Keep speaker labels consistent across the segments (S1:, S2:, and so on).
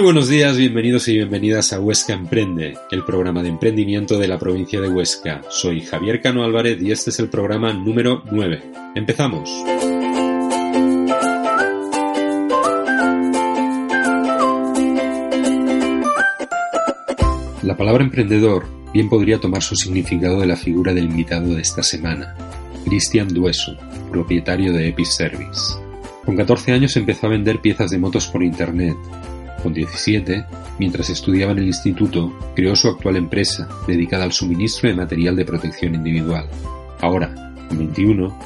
S1: Muy buenos días, bienvenidos y bienvenidas a Huesca Emprende, el programa de emprendimiento de la provincia de Huesca. Soy Javier Cano Álvarez y este es el programa número 9. Empezamos. La palabra emprendedor bien podría tomar su significado de la figura del invitado de esta semana, Cristian Dueso, propietario de Episervice. Con 14 años empezó a vender piezas de motos por internet. Con 17, mientras estudiaba en el instituto, creó su actual empresa, dedicada al suministro de material de protección individual. Ahora, con 21,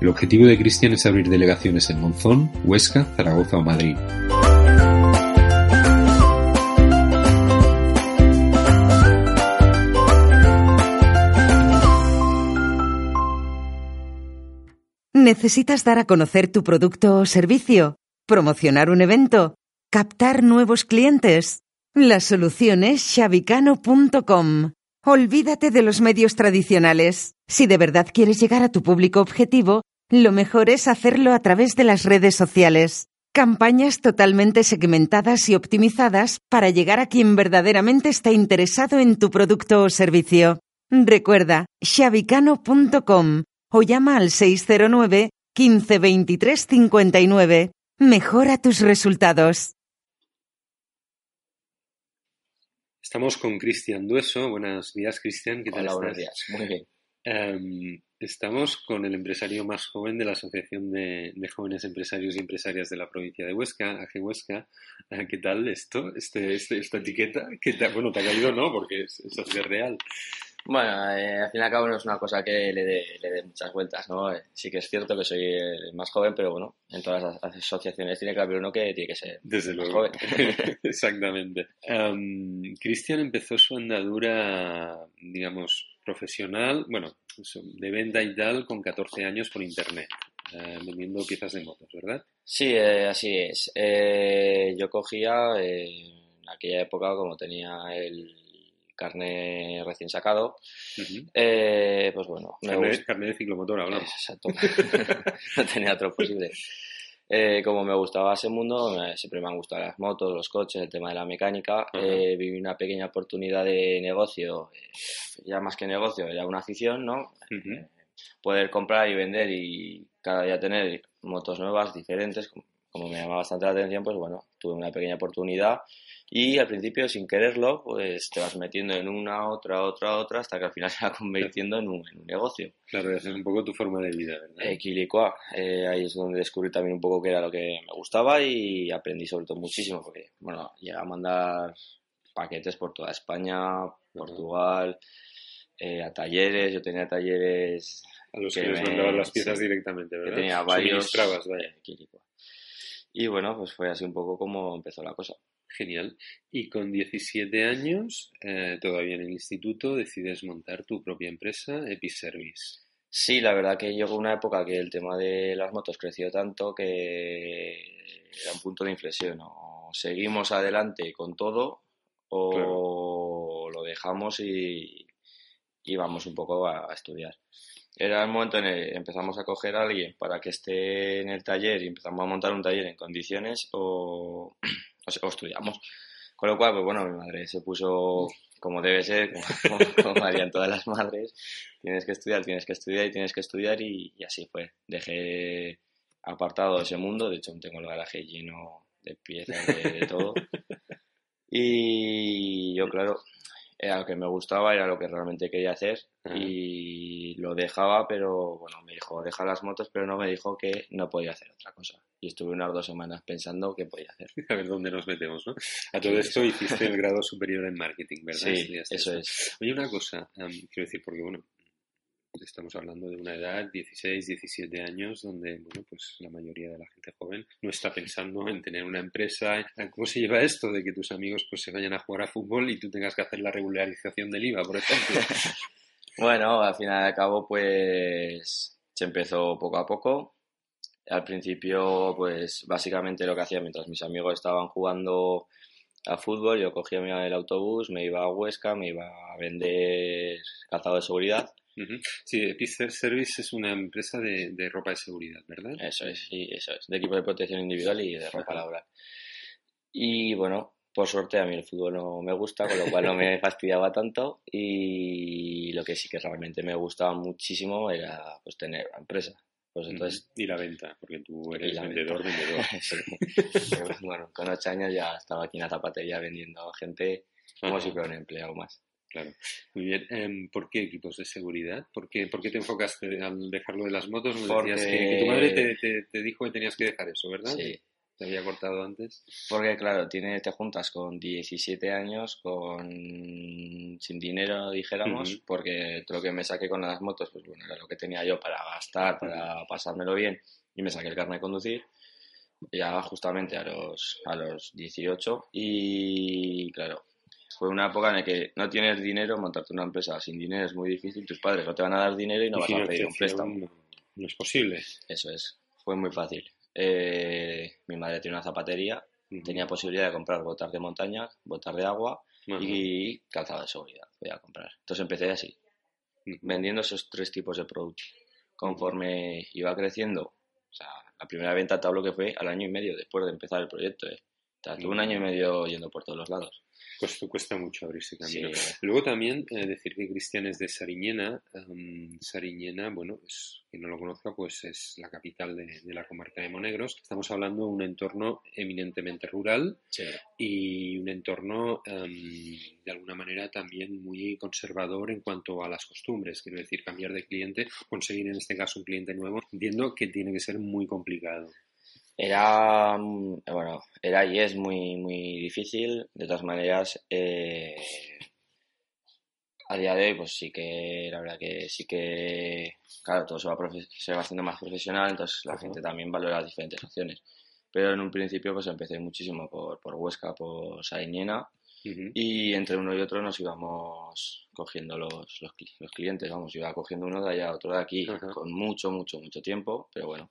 S1: el objetivo de Cristian es abrir delegaciones en Monzón, Huesca, Zaragoza o Madrid.
S2: ¿Necesitas dar a conocer tu producto o servicio? ¿Promocionar un evento? ¿Captar nuevos clientes? La solución es shabicano.com. Olvídate de los medios tradicionales. Si de verdad quieres llegar a tu público objetivo, lo mejor es hacerlo a través de las redes sociales. Campañas totalmente segmentadas y optimizadas para llegar a quien verdaderamente está interesado en tu producto o servicio. Recuerda, shabicano.com o llama al 609 15 23 59. Mejora tus resultados.
S1: Estamos con Cristian Dueso. Buenos días, Cristian. ¿Qué tal
S3: Hola,
S1: estás?
S3: buenos días. Muy bien.
S1: Em, estamos con el empresario más joven de la Asociación de, de Jóvenes Empresarios y Empresarias de la provincia de Huesca, AG Huesca. Ah, ¿Qué tal esto? Este, este- esta etiqueta, ¿Qué te, bueno, te ha caído, ¿no? Porque es, es real.
S3: Bueno, eh, al fin y al cabo no es una cosa que le dé le dé muchas vueltas, ¿no? Eh, Sí que es cierto que soy el más joven, pero bueno, en todas las as- asociaciones tiene que haber uno que tiene que ser
S1: Desde
S3: más
S1: luego.
S3: joven.
S1: Exactamente. Em, Cristian empezó su andadura, digamos, profesional, bueno, de venta y tal, con 14 años por internet, eh, vendiendo piezas de motos, ¿verdad?
S3: Sí, eh, así es. Eh, yo cogía, eh, en aquella época, como tenía el carnet recién sacado, eh, pues bueno, me
S1: carnet de ciclomotor, hablamos.
S3: Exacto. no tenía otro posible. Eh, como me gustaba ese mundo, siempre me han gustado las motos, los coches, el tema de la mecánica. Eh, viví una pequeña oportunidad de negocio, ya más que negocio, era una afición, ¿no? Poder comprar y vender y cada día tener motos nuevas, diferentes, como, como me llamaba bastante la atención, pues bueno, tuve una pequeña oportunidad y al principio sin quererlo, pues te vas metiendo en una, otra, otra, otra, hasta que al final se va convirtiendo en un, en un negocio.
S1: Claro, esa es un poco tu forma de vida, ¿verdad?
S3: Eh, Quilicua, eh, ahí es donde descubrí también un poco qué era lo que me gustaba y aprendí sobre todo muchísimo porque, bueno, llegué a mandar paquetes por toda España, Portugal, eh, a talleres, yo tenía talleres
S1: A los
S3: que
S1: que les mandabas las piezas
S3: sí,
S1: directamente,
S3: que
S1: ¿verdad?
S3: tenía varios
S1: vaya.
S3: eh. Y bueno, pues fue así un poco como empezó la cosa.
S1: Genial. Y con 17 años, eh, todavía en el instituto, decides montar tu propia empresa, Episervice.
S3: Sí, la verdad que llegó una época que el tema de las motos creció tanto que era un punto de inflexión. O seguimos adelante con todo o lo dejamos y, y vamos un poco a, a estudiar. Era el momento en el que empezamos a coger a alguien para que esté en el taller y empezamos a montar un taller en condiciones o, o estudiamos. Con lo cual, pues bueno, mi madre se puso como debe ser, como, como harían todas las madres, tienes que estudiar, tienes que estudiar y tienes que estudiar y, y así fue. Dejé apartado ese mundo, de hecho tengo el garaje lleno de piezas, de, de todo. Y yo, claro, era lo que me gustaba, era lo que realmente quería hacer
S1: Ajá.
S3: y lo dejaba, pero bueno, me dijo, deja las motos, pero no me dijo que no podía hacer otra cosa. Y estuve unas dos semanas pensando qué podía hacer.
S1: A ver dónde nos metemos, ¿no? A todo
S3: Sí,
S1: esto hiciste el grado superior en marketing, ¿verdad?
S3: Sí,
S1: Estudiaste
S3: eso es.
S1: Oye, una cosa, em, quiero decir, porque bueno, estamos hablando de una edad, 16, 17 años, donde, bueno, pues la mayoría de la gente joven no está pensando en tener una empresa. ¿Cómo se lleva esto de que tus amigos pues se vayan a jugar a fútbol y tú tengas que hacer la regularización del IVA, por ejemplo?
S3: bueno, al final y al cabo, pues se empezó poco a poco. Al principio, pues básicamente lo que hacía mientras mis amigos estaban jugando a fútbol, yo cogía el autobús, me iba a Huesca, me iba a vender calzado de seguridad.
S1: Sí, Epicer Service es una empresa de, ropa de seguridad, ¿verdad?
S3: Eso es, sí, eso es, de equipo de protección individual y de ropa laboral. Y bueno, por suerte a mí el fútbol no me gusta, con lo cual no me fastidiaba tanto y lo que sí que realmente me gustaba muchísimo era pues tener una empresa. Pues entonces,
S1: y la venta, porque tú eres vendedor, vendedor.
S3: bueno, con ocho años ya estaba aquí en la zapatería vendiendo a gente como si fuera un empleado más.
S1: Claro, muy bien. Em, ¿Por qué equipos de seguridad? ¿Por qué, ¿Por qué te enfocaste al dejarlo de las motos? decías que, tu madre te, te, dijo que tenías que dejar eso, ¿verdad?
S3: Sí,
S1: te había cortado antes.
S3: Porque claro, tiene, te juntas con 17 años, con sin dinero, dijéramos, porque lo que me saqué con las motos, pues bueno, era lo que tenía yo para gastar, para pasármelo bien, y me saqué el carnet de conducir, ya justamente a los, a los 18, y claro, fue una época en la que no tienes dinero, montarte una empresa sin dinero es muy difícil, tus padres no te van a dar dinero y no vas a pedir un préstamo.
S1: no es posible.
S3: Eso es, fue muy fácil. Eh, mi madre tiene una zapatería, tenía posibilidad de comprar botas de montaña, botas de agua y calzado de seguridad. Voy a comprar. Entonces empecé así, vendiendo esos tres tipos de productos. Conforme iba creciendo, o sea, la primera venta te hablo que fue al año y medio después de empezar el proyecto. ¿eh? tuve un año y medio yendo por todos los lados.
S1: Cuesta, cuesta mucho abrirse camino. Luego también eh, decir que Cristian es de Sariñena. Sariñena, bueno, es, quien no lo conozca, pues es la capital de, la comarca de Monegros. Estamos hablando de un entorno eminentemente rural y un entorno de alguna manera también muy conservador en cuanto a las costumbres. Quiero decir, cambiar de cliente, conseguir en este caso un cliente nuevo, entiendo que tiene que ser muy complicado.
S3: Era, mm, bueno, era y es muy, muy difícil. De todas maneras, eh, a día de hoy, pues sí que, la verdad que sí que, claro, todo se va, se va haciendo más profesional, entonces la gente también valora las diferentes opciones. Pero en un principio, pues empecé muchísimo por, por Huesca, por Sariñena, y entre uno y otro nos íbamos cogiendo los, los, clientes, vamos, iba cogiendo uno de allá, otro de aquí, con mucho, mucho, mucho tiempo, pero bueno,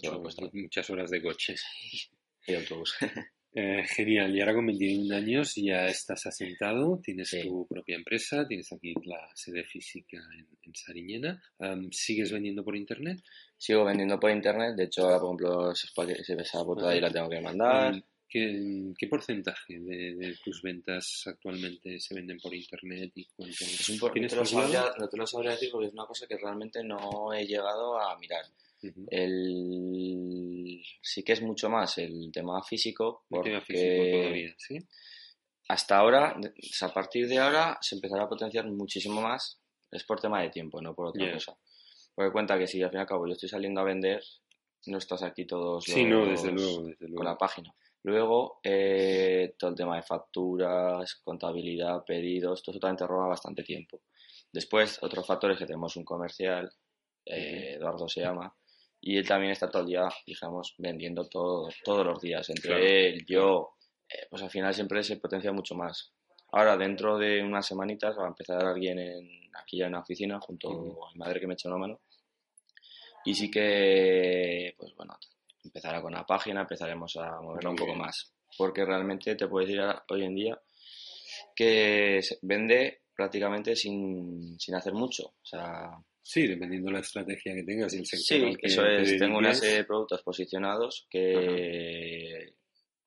S1: Claro, muchas horas de coche.
S3: Y autobús.
S1: Eh, genial, y ahora con 21 años ya estás asentado, tienes tu propia empresa, tienes aquí la sede física en, Sariñena. ¿Sigues vendiendo por internet?
S3: Sigo vendiendo por internet, de hecho ahora por ejemplo esa foto ahí la tengo que mandar.
S1: ¿Qué, porcentaje de, tus ventas actualmente se venden por internet y cuánto?
S3: Es un no, te lo sabría, no te lo sabría decir porque es una cosa que realmente no he llegado a mirar el... Sí que es mucho más el tema físico. Porque Hasta ahora, a partir de ahora, se empezará a potenciar muchísimo más. Es por tema de tiempo, no por otra cosa. Porque cuenta que si al fin y al cabo yo estoy saliendo a vender, no estás aquí todos
S1: los... no, desde luego,
S3: con la página. Luego, eh, todo el tema de facturas, contabilidad, pedidos, todo eso también te roba bastante tiempo. Después, otros factores que tenemos un comercial, eh, Eduardo se llama, y él también está todo el día, digamos, vendiendo todo, todos los días. Entre él, yo, eh, pues al final siempre se potencia mucho más. Ahora, dentro de unas semanitas, va a empezar alguien en, aquí ya en la oficina, junto a mi madre que me echa una mano. Y sí que, pues bueno, empezará con la página, empezaremos a moverla un poco más. Porque realmente te puedo decir hoy en día que vende prácticamente sin, sin hacer mucho. O sea,
S1: Sí, dependiendo de la estrategia que tengas y el
S3: sector. Sí, eso es. Tengo una serie de productos posicionados que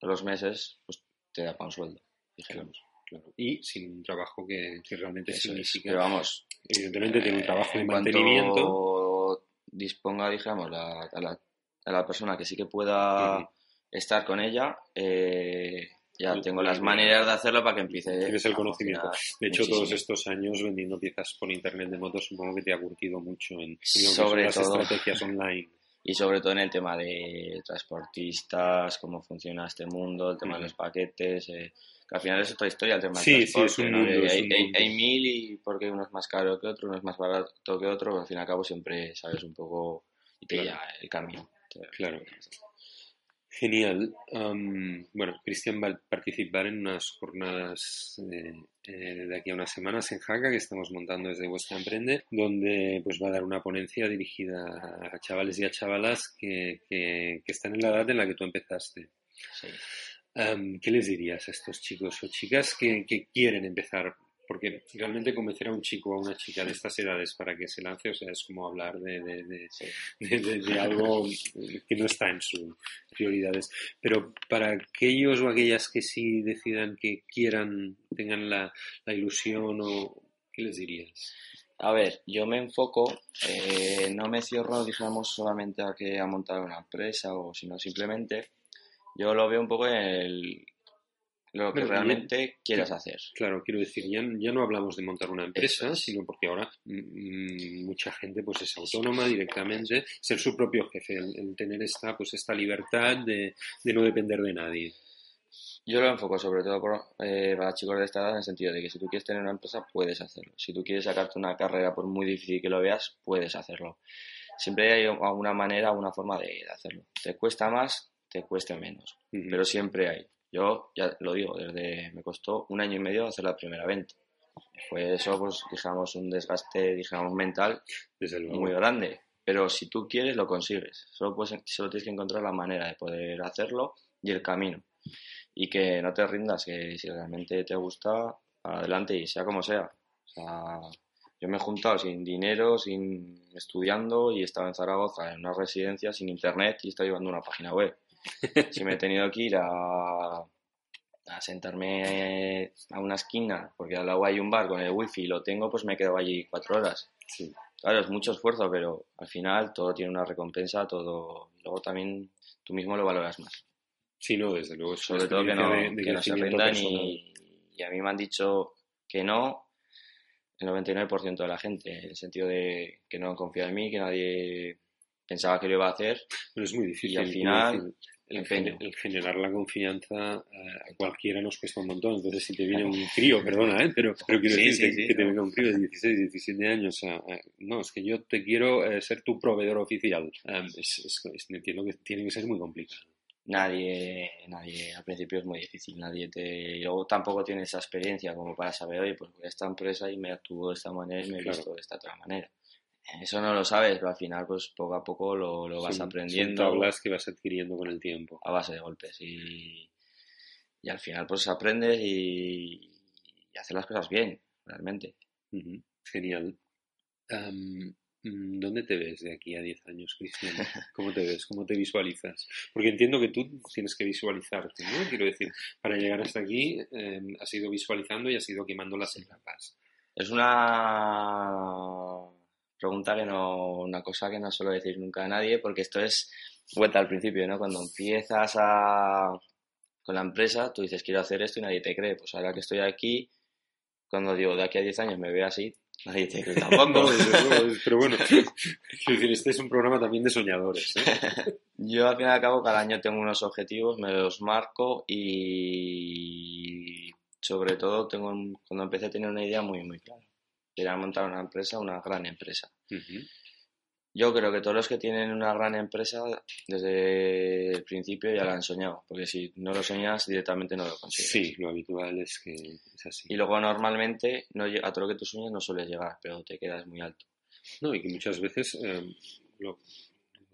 S3: los meses pues, te da para un sueldo,
S1: dijéramos. Claro, Y sin un trabajo que, realmente significa.
S3: Pero vamos.
S1: Evidentemente tiene un trabajo de mantenimiento.
S3: disponga, digamos, la, a, la, a, la, persona que sí que pueda estar con ella, eh, ya tengo las maneras de hacerlo para que empiece.
S1: Tienes el conocimiento. De hecho, todos estos años vendiendo piezas por internet de motos, supongo que te ha curtido mucho en,
S3: Sobre
S1: las estrategias online.
S3: y sobre todo en el tema de transportistas, cómo funciona este mundo, el tema de los paquetes, eh, que al final es otra historia el tema
S1: sí, Sí, es un mundo,
S3: hay, mil y porque uno es más caro que otro, uno es más barato que otro, pero al fin y al cabo siempre sabes un poco y te claro. el camino.
S1: Claro. Genial. bueno, Cristian va a participar en unas jornadas eh, eh, de aquí a unas semanas en Jaca que estamos montando desde Vuestra Emprende, donde pues va a dar una ponencia dirigida a chavales y a chavalas que, que, están en la edad en la que tú empezaste. ¿Qué les dirías a estos chicos o chicas que, que quieren empezar porque realmente convencer a un chico o a una chica de estas edades para que se lance, o sea, es como hablar de, de, algo que no está en sus prioridades. Pero para aquellos o aquellas que sí decidan que quieran, tengan la, ilusión, o ¿qué les dirías?
S3: A ver, yo me enfoco, eh, no me cierro, digamos, solamente a que a montar una empresa, o sino simplemente, yo lo veo un poco en el, lo que realmente quieras hacer.
S1: Claro, quiero decir, ya, ya, no hablamos de montar una empresa, sino porque ahora mm, mucha gente pues es autónoma directamente, ser su propio jefe, el, tener esta, pues, esta libertad de, de, no depender de nadie.
S3: Yo lo enfoco sobre todo por, eh, para chicos de esta edad en el sentido de que si tú quieres tener una empresa, puedes hacerlo. Si tú quieres sacarte una carrera, por muy difícil que lo veas, puedes hacerlo. Siempre hay alguna manera, una forma de hacerlo. Te cuesta más, te cueste menos, pero siempre hay. Yo ya lo digo, desde me costó un año y medio hacer la primera venta. Fue eso, pues, digamos, un desgaste, digamos, mental Desde muy grande. Pero si tú quieres, lo consigues. Solo, pues, solo tienes que encontrar la manera de poder hacerlo y el camino. Y que no te rindas, que si realmente te gusta, adelante y sea como sea. O sea, yo me he juntado sin dinero, sin estudiando y estaba en Zaragoza en una residencia sin internet y estaba llevando una página web. Si me he tenido que ir a, a sentarme a una esquina, porque al lado hay un bar con el wifi y lo tengo, pues me quedo allí cuatro horas. Claro, es mucho esfuerzo, pero al final todo tiene una recompensa, todo. Luego también tú mismo lo valoras más.
S1: Sí, no, desde luego.
S3: Sobre todo que no, que no se rindan y, y, a mí me han dicho que no el 99% de la gente, en el sentido de que no han confiado en mí, que nadie pensaba que lo iba a hacer.
S1: Pero es muy difícil.
S3: Y al final,
S1: el, generar la confianza eh, a cualquiera nos cuesta un montón. Entonces, si te viene un crío, perdona, ¿eh? pero, pero quiero decir que, te venga un crío de 16, 17 años, no, es que yo te quiero eh, ser tu proveedor oficial. es, entiendo que tiene que ser muy complicado.
S3: Nadie, nadie, al principio es muy difícil, nadie te... Y luego tampoco tiene esa experiencia como para saber, oye, pues voy a esta empresa y me actúo de esta manera y me he visto de esta otra manera. Eso no lo sabes, pero al final, pues poco a poco lo, lo vas aprendiendo.
S1: Son tablas que vas adquiriendo con el tiempo.
S3: A base de golpes. Y, y al final, pues aprendes y, y haces las cosas bien, realmente.
S1: Genial. Mm, ¿Dónde te ves de aquí a 10 años, Cristian? ¿Cómo te ves? ¿Cómo te visualizas? Porque entiendo que tú tienes que visualizarte, ¿no? Quiero decir, para llegar hasta aquí em, has ido visualizando y has ido quemando las etapas.
S3: Es una pregunta que no, una cosa que no suelo decir nunca a nadie, porque esto es vuelta al principio, ¿no? Cuando empiezas a, con la empresa, tú dices, quiero hacer esto y nadie te cree. Pues ahora que estoy aquí, cuando digo, de aquí a 10 años me veo así, nadie te cree tampoco.
S1: pero bueno, este es un programa también de soñadores. ¿eh?
S3: Yo al fin y al cabo cada año tengo unos objetivos, me los marco y sobre todo tengo cuando empecé a tener una idea muy muy clara quieran montar una empresa, una gran empresa. Yo creo que todos los que tienen una gran empresa desde el principio ya la han soñado, porque si no lo soñas directamente no lo consigues.
S1: Sí, lo habitual es que es así.
S3: Y luego normalmente no, a todo lo que tú sueñas no sueles llegar, pero te quedas muy alto.
S1: No, y que muchas veces eh, lo,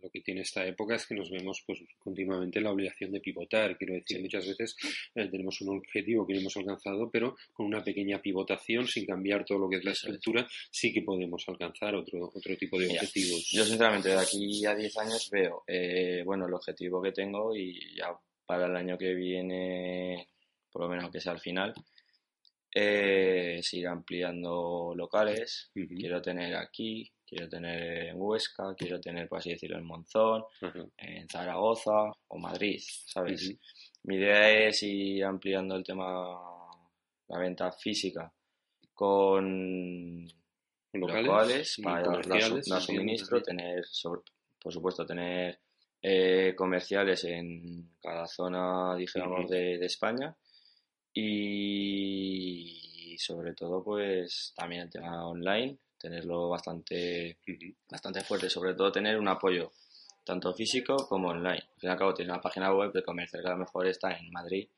S1: lo que tiene esta época es que nos vemos pues continuamente la obligación de pivotar. Quiero decir, muchas veces eh, tenemos un objetivo que hemos alcanzado, pero con una pequeña pivotación, sin cambiar todo lo que es la estructura, sí que podemos alcanzar otro, otro tipo de objetivos.
S3: Yo sinceramente de aquí a 10 años veo, eh, bueno, el objetivo que tengo y ya para el año que viene, por lo menos que sea al final, eh, seguir ampliando locales. Quiero tener aquí, quiero tener en Huesca, quiero tener, por así decirlo, en Monzón, en Zaragoza o Madrid, ¿sabes? Mi idea es ir ampliando el tema, la venta física con locales, para dar, suministro, tener por supuesto, tener eh, comerciales en cada zona, digamos, de, España. Y, sobre todo, pues también el tema online, tenerlo bastante, bastante fuerte, sobre todo tener un apoyo tanto físico como online. Al fin y al cabo, tienes una página web de comercio que a lo mejor está en Madrid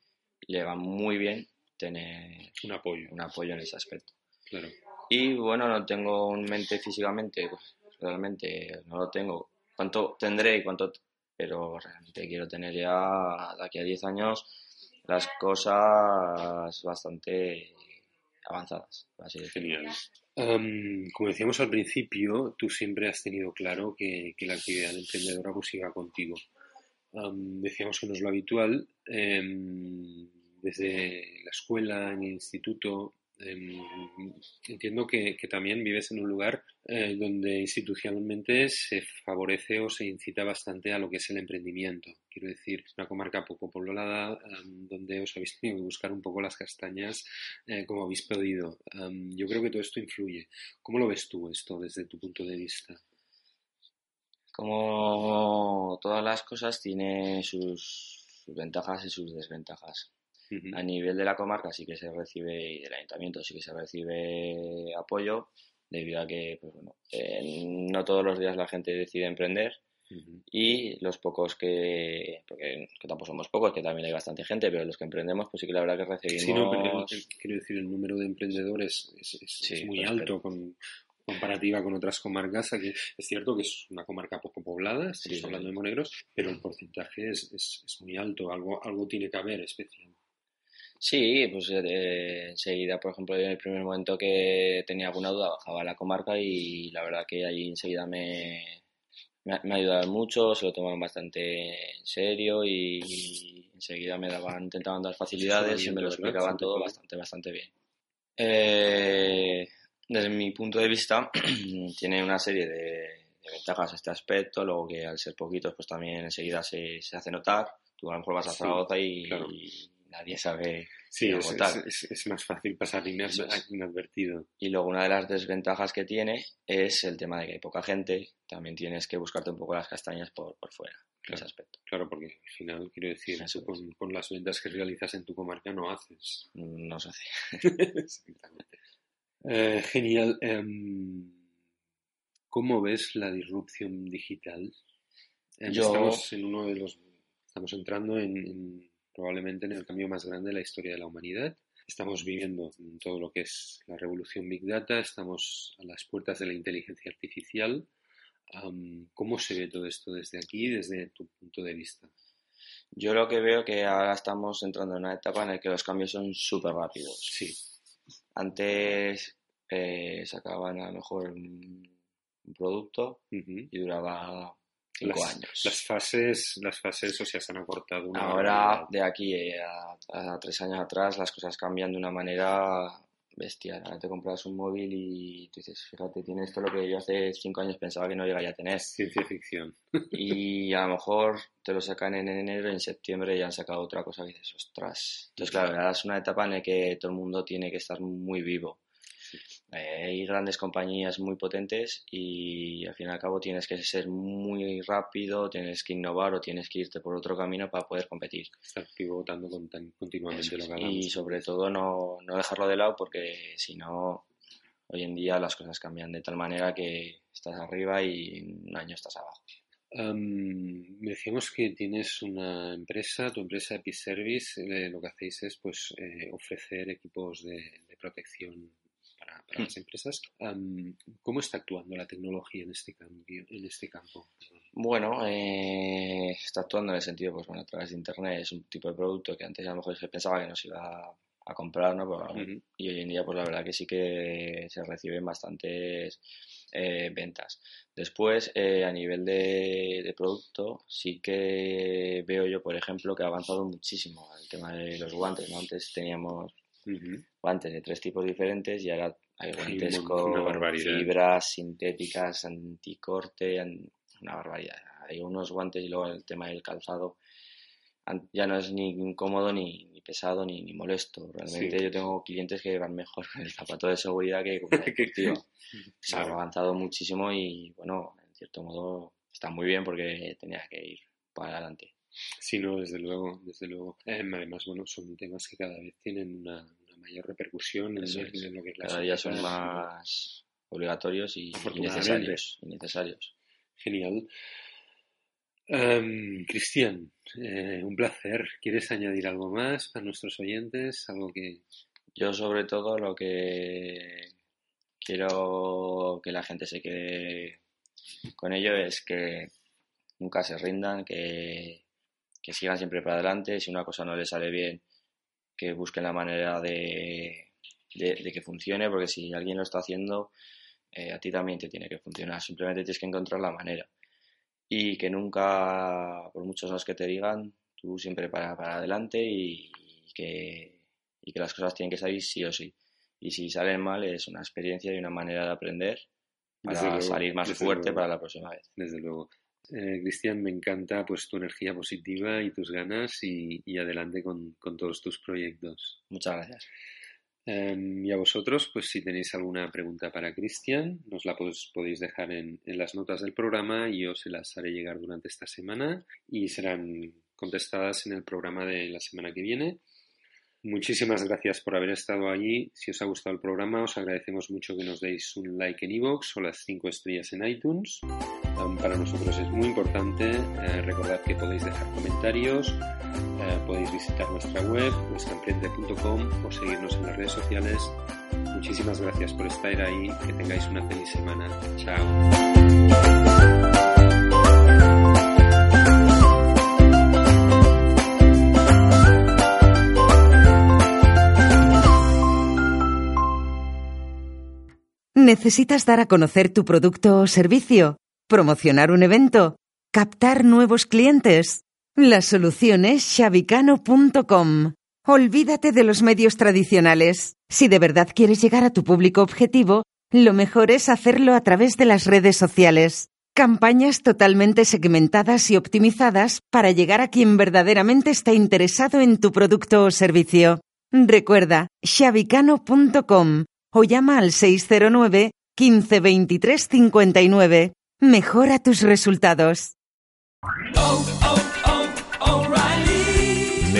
S3: y le va muy bien tener
S1: un apoyo,
S3: un apoyo en ese aspecto.
S1: Claro.
S3: Y bueno, no tengo en mente físicamente, pues, realmente no lo tengo. ¿Cuánto tendré y cuánto? Pero realmente quiero tener ya de aquí a 10 años las cosas bastante avanzadas, así
S1: Genial. Como decíamos al principio, tú siempre has tenido claro que, la actividad emprendedora pues contigo. decíamos que no es lo habitual. Em, desde la escuela, en el instituto, Em, entiendo que, también vives en un lugar eh, donde institucionalmente se favorece o se incita bastante a lo que es el emprendimiento. Quiero decir, es una comarca poco poblada em, donde os habéis tenido que buscar un poco las castañas eh, como habéis podido. Em, yo creo que todo esto influye. ¿Cómo lo ves tú esto desde tu punto de vista?
S3: Como todas las cosas tiene sus ventajas y sus desventajas. A nivel de la comarca sí que se recibe, y del ayuntamiento sí que se recibe apoyo, debido a que, pues bueno, eh, no todos los días la gente decide emprender y los pocos que, porque tampoco somos pocos, que también hay bastante gente, pero los que emprendemos, pues sí que la verdad que recibimos... Sí, no, pero,
S1: quiero decir, el número de emprendedores es, muy pues, alto con comparativa con otras comarcas. Aquí es cierto que es una comarca poco poblada, estamos hablando de Monegros, pero el porcentaje es, es, muy alto, algo, algo tiene que haber especial.
S3: Sí, pues eh, enseguida, por ejemplo, en el primer momento que tenía alguna duda, bajaba a la comarca y la verdad que ahí enseguida me, me, ha ayudado mucho, se lo tomaron bastante en serio y, enseguida me daban, intentaban dar facilidades y me lo explicaban todo bastante, bastante bien. Eh, desde mi punto de vista, tiene una serie de, ventajas este aspecto, luego que al ser poquitos, pues también enseguida se, se hace notar. Tú a lo mejor vas a Zaragoza y nadie sabe
S1: sí, es, es, más fácil pasar inadvertido.
S3: Y luego una de las desventajas que tiene es el tema de que hay poca gente, también tienes que buscarte un poco las castañas por, por fuera.
S1: Claro,
S3: ese aspecto.
S1: claro, porque al final, quiero decir, con, con, las ventas que realizas en tu comarca no haces.
S3: No se hace.
S1: Eh, genial. Em, ¿Cómo ves la disrupción digital? Em, estamos en uno de los. Estamos entrando en probablemente en el cambio más grande de la historia de la humanidad. Estamos viviendo todo lo que es la revolución Big Data, estamos a las puertas de la inteligencia artificial. ¿Cómo se ve todo esto desde aquí, desde tu punto de vista?
S3: Yo lo que veo que ahora estamos entrando en una etapa en la que los cambios son súper rápidos.
S1: Sí.
S3: Antes eh, sacaban a lo mejor un, producto y duraba
S1: las, Las fases, las fases, o sea, se han acortado.
S3: Ahora, de aquí a, tres años atrás, las cosas cambian de una manera bestial. Ahora te compras un móvil y tú dices, fíjate, tiene esto lo que yo hace cinco años pensaba que no llegaría a tener.
S1: Ciencia ficción.
S3: y a lo mejor te lo sacan en enero y en septiembre ya han sacado otra cosa que dices, ostras. Entonces, claro, ahora es una etapa en la que todo el mundo tiene que estar muy vivo. Eh, hay grandes compañías muy potentes y al fin y al cabo tienes que ser muy rápido, tienes que innovar o tienes que irte por otro camino para poder competir.
S1: Estar pivotando continuamente lo que
S3: Y sobre todo no, no dejarlo de lado porque si no, hoy en día las cosas cambian de tal manera que estás arriba y en un año estás abajo.
S1: decíamos que tienes una empresa, tu empresa Episervice, eh, lo que hacéis es pues eh, ofrecer equipos de, de protección para, las empresas. ¿Cómo está actuando la tecnología en este cambio, en este campo?
S3: Bueno, eh, está actuando en el sentido, pues bueno, a través de internet es un tipo de producto que antes a lo mejor se pensaba que no se iba a comprar, ¿no? Y hoy en día, pues la verdad que sí que se reciben bastantes eh, ventas. Después, eh, a nivel de, producto, sí que veo yo, por ejemplo, que ha avanzado muchísimo el tema de los guantes, Antes teníamos guantes de tres tipos diferentes y ahora hay guantes con fibras sintéticas, anticorte, una barbaridad. Hay unos guantes y luego el tema del calzado ya no es ni incómodo ni, pesado ni, ni, molesto. Realmente yo tengo clientes que van mejor con el zapato de seguridad que con el deportivo. Se ha avanzado muchísimo y bueno, en cierto modo está muy bien porque tenías que ir para adelante.
S1: Sí, no, desde luego, desde luego. Eh, además, bueno, son temas que cada vez tienen una, mayor repercusión en,
S3: lo que es la Cada día son más obligatorios y, necesarios, necesarios.
S1: Genial. Em, Cristian, eh, un placer. ¿Quieres añadir algo más para nuestros oyentes? Algo que...
S3: Yo sobre todo lo que quiero que la gente se quede con ello es que nunca se rindan, que, sigan siempre para adelante. Si una cosa no les sale bien, que busquen la manera de, que funcione, porque si alguien lo está haciendo, eh, a ti también te tiene que funcionar. Simplemente tienes que encontrar la manera. Y que nunca, por muchos años que te digan, tú siempre para, para adelante y, que, y que las cosas tienen que salir sí o sí. Y si salen mal, es una experiencia y una manera de aprender para salir más fuerte para la próxima vez.
S1: Desde luego. Eh, Cristian, me encanta pues tu energía positiva y tus ganas y, adelante con, todos tus proyectos.
S3: Muchas gracias.
S1: Em, y a vosotros, pues si tenéis alguna pregunta para Cristian, nos la podéis dejar en, en, las notas del programa y yo se las haré llegar durante esta semana y serán contestadas en el programa de la semana que viene. Muchísimas gracias por haber estado allí. Si os ha gustado el programa, os agradecemos mucho que nos deis un like en iVoox o las 5 estrellas en iTunes. para nosotros es muy importante. Eh, recordad que podéis dejar comentarios, eh, podéis visitar nuestra web, nuestraemprende.com o seguirnos en las redes sociales. Muchísimas gracias por estar ahí. Que tengáis una feliz semana. Chao.
S2: ¿Necesitas dar a conocer tu producto o servicio? ¿Promocionar un evento? ¿Captar nuevos clientes? La solución es shabicano.com. Olvídate de los medios tradicionales. Si de verdad quieres llegar a tu público objetivo, lo mejor es hacerlo a través de las redes sociales. Campañas totalmente segmentadas y optimizadas para llegar a quien verdaderamente está interesado en tu producto o servicio. Recuerda, shabicano.com o llama al 609 15 23 59. Mejora tus resultados.